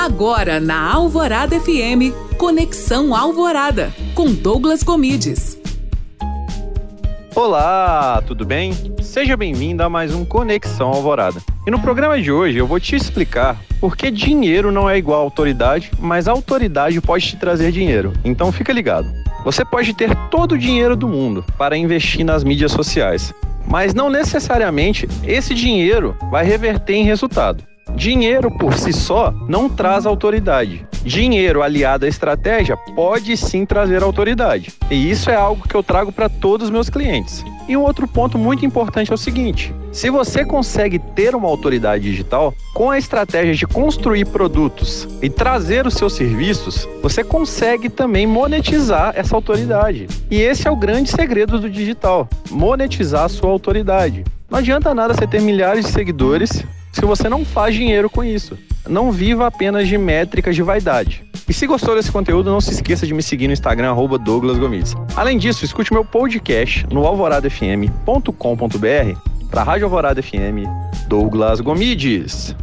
Agora na Alvorada FM, Conexão Alvorada, com Douglas Comides. Olá, tudo bem? Seja bem-vindo a mais um Conexão Alvorada. E no programa de hoje eu vou te explicar por que dinheiro não é igual a autoridade, mas a autoridade pode te trazer dinheiro. Então fica ligado. Você pode ter todo o dinheiro do mundo para investir nas mídias sociais, mas não necessariamente esse dinheiro vai reverter em resultado. Dinheiro por si só não traz autoridade. Dinheiro aliado à estratégia pode sim trazer autoridade. E isso é algo que eu trago para todos os meus clientes. E um outro ponto muito importante é o seguinte: se você consegue ter uma autoridade digital com a estratégia de construir produtos e trazer os seus serviços, você consegue também monetizar essa autoridade. E esse é o grande segredo do digital: monetizar a sua autoridade. Não adianta nada você ter milhares de seguidores se você não faz dinheiro com isso. Não viva apenas de métricas de vaidade. E se gostou desse conteúdo, não se esqueça de me seguir no Instagram, Douglas Gomes. Além disso, escute meu podcast no alvoradafm.com.br para a Rádio Alvorada FM, Douglas Gomides.